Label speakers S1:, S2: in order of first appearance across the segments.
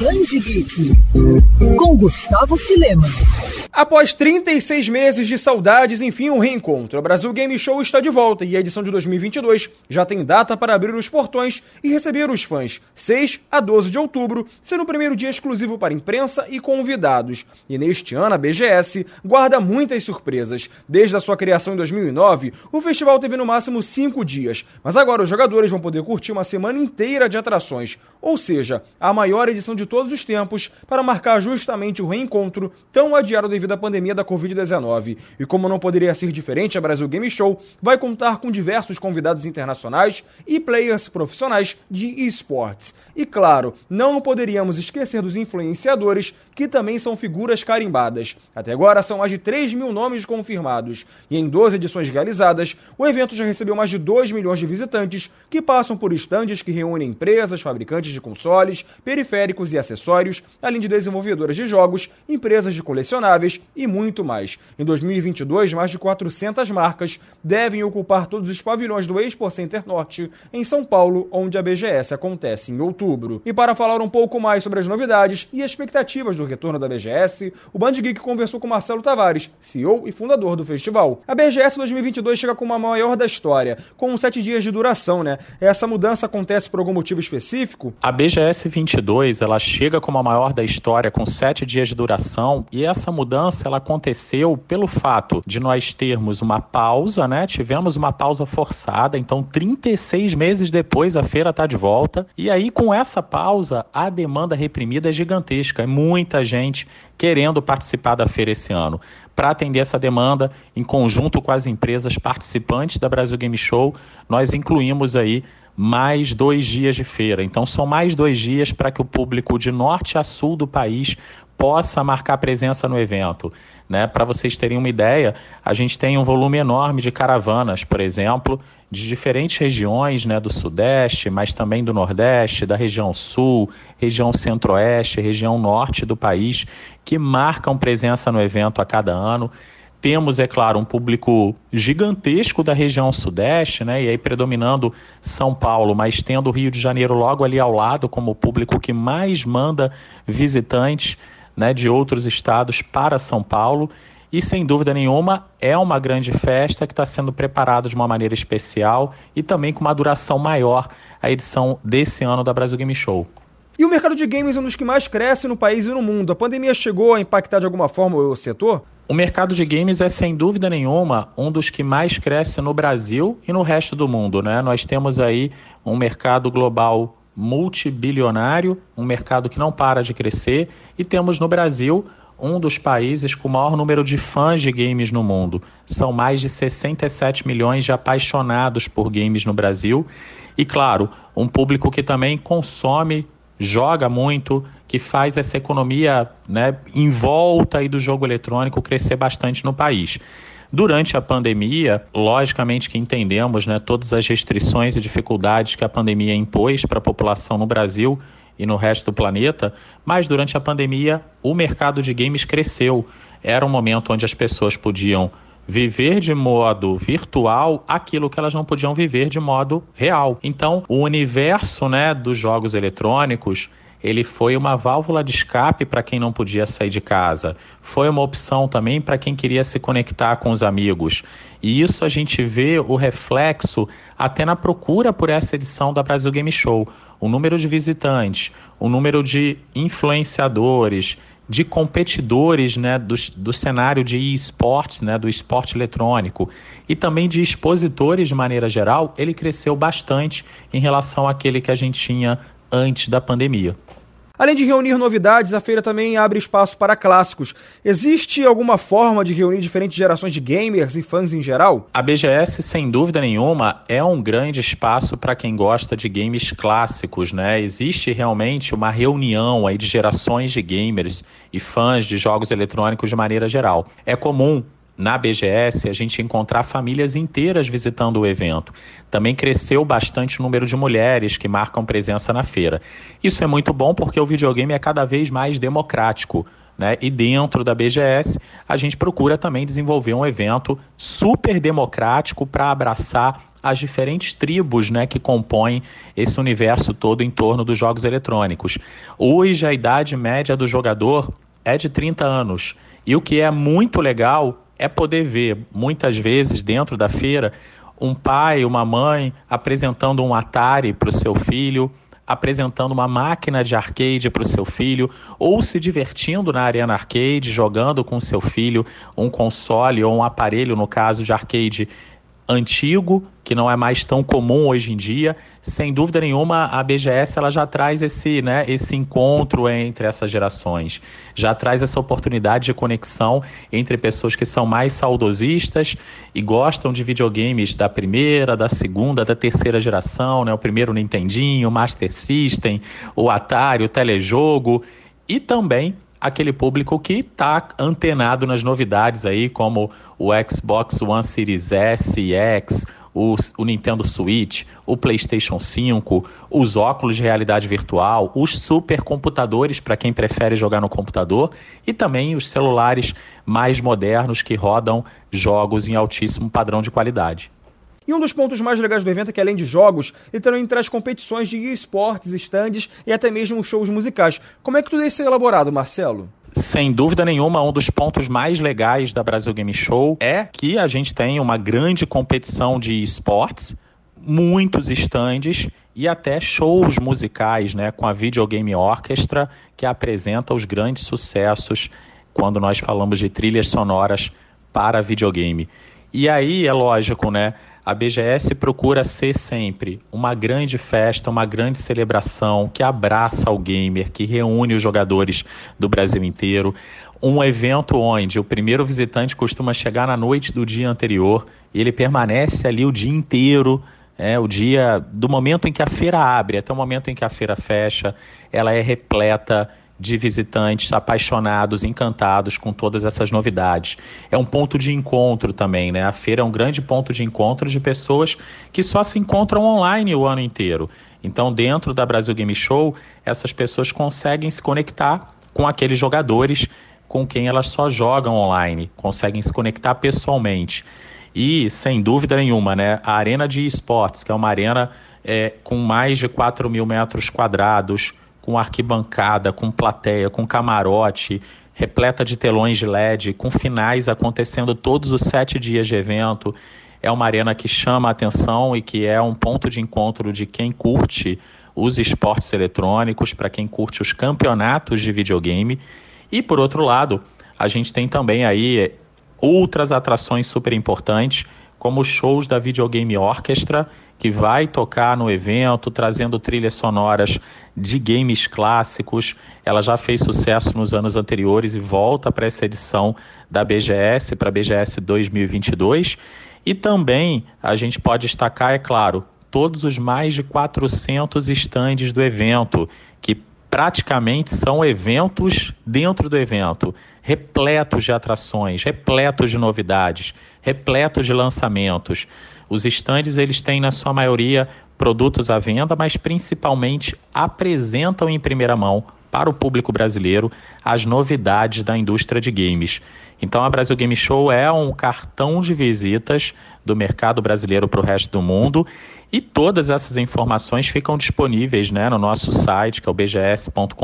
S1: Banji Geek, com Gustavo Filema.
S2: Após 36 meses de saudades, enfim, um reencontro. A Brasil Game Show está de volta e a edição de 2022 já tem data para abrir os portões e receber os fãs. 6 a 12 de outubro, sendo o primeiro dia exclusivo para imprensa e convidados. E neste ano, a BGS guarda muitas surpresas. Desde a sua criação em 2009, o festival teve no máximo 5 dias, mas agora os jogadores vão poder curtir uma semana inteira de atrações, ou seja, a maior edição de todos os tempos para marcar justamente o reencontro tão adiado devido à pandemia da Covid-19. E como não poderia ser diferente, a Brasil Game Show vai contar com diversos convidados internacionais e players profissionais de esportes. E claro, não poderíamos esquecer dos influenciadores, que também são figuras carimbadas. Até agora são mais de 3 mil nomes confirmados. E em 12 edições realizadas, o evento já recebeu mais de 2 milhões de visitantes que passam por estandes que reúnem empresas, fabricantes de consoles, periféricos e acessórios, além de desenvolvedoras de jogos, empresas de colecionáveis e muito mais. Em 2022, mais de 400 marcas devem ocupar todos os pavilhões do Expo Center Norte, em São Paulo, onde a BGS acontece em outubro. E para falar um pouco mais sobre as novidades e expectativas do retorno da BGS, o Band Geek conversou com Marcelo Tavares, CEO e fundador do festival. A BGS 2022 chega com uma maior da história, com sete dias de duração, né? Essa mudança acontece por algum motivo específico?
S3: A BGS 22 ela chega com a maior da história, com sete dias de duração, e essa mudança ela aconteceu pelo fato de nós termos uma pausa, né? Tivemos uma pausa forçada, então 36 meses depois a feira está de volta. E aí, com essa pausa, a demanda reprimida é gigantesca. É muita gente querendo participar da feira esse ano. Para atender essa demanda, em conjunto com as empresas participantes da Brasil Game Show, nós incluímos aí mais dois dias de feira. Então, são mais dois dias para que o público de norte a sul do país possa marcar presença no evento. Né? Para vocês terem uma ideia, a gente tem um volume enorme de caravanas, por exemplo, de diferentes regiões né, do Sudeste, mas também do Nordeste, da região Sul, região Centro-Oeste, região Norte do país, que marcam presença no evento a cada ano. Temos, é claro, um público gigantesco da região sudeste, né? E aí predominando São Paulo, mas tendo o Rio de Janeiro logo ali ao lado como o público que mais manda visitantes, né, de outros estados para São Paulo. E sem dúvida nenhuma é uma grande festa que está sendo preparada de uma maneira especial e também com uma duração maior a edição desse ano da Brasil Game Show.
S2: E o mercado de games é um dos que mais cresce no país e no mundo. A pandemia chegou a impactar de alguma forma o setor?
S3: O mercado de games é, sem dúvida nenhuma, um dos que mais cresce no Brasil e no resto do mundo. Né? Nós temos aí um mercado global multibilionário, um mercado que não para de crescer, e temos no Brasil um dos países com o maior número de fãs de games no mundo. São mais de 67 milhões de apaixonados por games no Brasil. E, claro, um público que também consome joga muito, que faz essa economia né, em volta aí do jogo eletrônico crescer bastante no país. Durante a pandemia, logicamente que entendemos né, todas as restrições e dificuldades que a pandemia impôs para a população no Brasil e no resto do planeta, mas durante a pandemia o mercado de games cresceu. Era um momento onde as pessoas podiam viver de modo virtual aquilo que elas não podiam viver de modo real. Então, o universo né, dos jogos eletrônicos ele foi uma válvula de escape para quem não podia sair de casa. Foi uma opção também para quem queria se conectar com os amigos. E isso a gente vê o reflexo até na procura por essa edição da Brasil Game Show. O número de visitantes, o número de influenciadores, de competidores né, do, do cenário de esportes, né, do esporte eletrônico, e também de expositores de maneira geral, ele cresceu bastante em relação àquele que a gente tinha antes da pandemia.
S2: Além de reunir novidades, a feira também abre espaço para clássicos. Existe alguma forma de reunir diferentes gerações de gamers e fãs em geral?
S3: A BGS, sem dúvida nenhuma, é um grande espaço para quem gosta de games clássicos, né? Existe realmente uma reunião aí de gerações de gamers e fãs de jogos eletrônicos de maneira geral. É comum na BGS a gente encontrar famílias inteiras visitando o evento. Também cresceu bastante o número de mulheres que marcam presença na feira. Isso é muito bom porque o videogame é cada vez mais democrático. Né? E dentro da BGS, a gente procura também desenvolver um evento super democrático para abraçar as diferentes tribos né, que compõem esse universo todo em torno dos jogos eletrônicos. Hoje, a idade média do jogador é de 30 anos. E o que é muito legal é poder ver, muitas vezes, dentro da feira, um pai, uma mãe apresentando um Atari para o seu filho, apresentando uma máquina de arcade para o seu filho, ou se divertindo na arena arcade, jogando com seu filho um console ou um aparelho, no caso de arcade antigo, que não é mais tão comum hoje em dia. Sem dúvida nenhuma, a BGS ela já traz esse, né, esse encontro entre essas gerações, já traz essa oportunidade de conexão entre pessoas que são mais saudosistas e gostam de videogames da primeira, da segunda, da terceira geração, né, o primeiro Nintendinho, Master System, o Atari, o telejogo, e também aquele público que está antenado nas novidades aí, como o Xbox One Series S e X, o, o, Nintendo Switch, o PlayStation 5, os óculos de realidade virtual, os supercomputadores para quem prefere jogar no computador e também os celulares mais modernos que rodam jogos em altíssimo padrão de qualidade.
S2: E um dos pontos mais legais do evento é que, além de jogos, ele também traz competições de esportes, estandes e até mesmo shows musicais. Como é que tudo isso é elaborado, Marcelo?
S3: Sem dúvida nenhuma, um dos pontos mais legais da Brasil Game Show é que a gente tem uma grande competição de esportes, muitos estandes e até shows musicais, né, com a Videogame Orchestra, que apresenta os grandes sucessos quando nós falamos de trilhas sonoras para videogame. E aí é lógico, né? A BGS procura ser sempre uma grande festa, uma grande celebração que abraça o gamer, que reúne os jogadores do Brasil inteiro. Um evento onde o primeiro visitante costuma chegar na noite do dia anterior e ele permanece ali o dia inteiro é, o dia do momento em que a feira abre até o momento em que a feira fecha, ela é repleta de visitantes apaixonados, encantados com todas essas novidades. É um ponto de encontro também, né? A feira é um grande ponto de encontro de pessoas que só se encontram online o ano inteiro. Então, dentro da Brasil Game Show, essas pessoas conseguem se conectar com aqueles jogadores com quem elas só jogam online, conseguem se conectar pessoalmente. E, sem dúvida nenhuma, né, a Arena de Esportes, que é uma arena é, com mais de 4 mil metros quadrados, com arquibancada, com plateia, com camarote, repleta de telões de LED, com finais acontecendo todos os sete dias de evento. É uma arena que chama a atenção e que é um ponto de encontro de quem curte os esportes eletrônicos, para quem curte os campeonatos de videogame. E por outro lado, a gente tem também aí outras atrações super importantes, como shows da Videogame Orchestra, que vai tocar no evento, trazendo trilhas sonoras de games clássicos. Ela já fez sucesso nos anos anteriores e volta para essa edição da BGS, para a BGS 2022. E também a gente pode destacar, é claro, todos os mais de 400 estandes do evento, que praticamente são eventos dentro do evento, repletos de atrações, repletos de novidades, repletos de lançamentos. Os estandes eles têm na sua maioria produtos à venda, mas principalmente apresentam em primeira mão para o público brasileiro as novidades da indústria de games. Então a Brasil Game Show é um cartão de visitas do mercado brasileiro para o resto do mundo e todas essas informações ficam disponíveis né, no nosso site, que é o bgs.com.br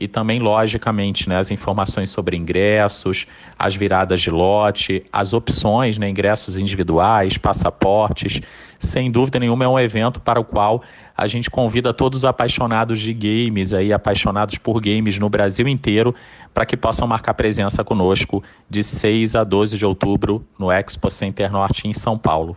S3: e também, logicamente, né, as informações sobre ingressos, as viradas de lote, as opções, né, ingressos individuais, passaportes. Sem dúvida nenhuma, é um evento para o qual a gente convida todos os apaixonados de games, aí, apaixonados por games no Brasil inteiro, para que possam marcar presença conosco de 6 a 12 de outubro no Expo Center Norte em São Paulo.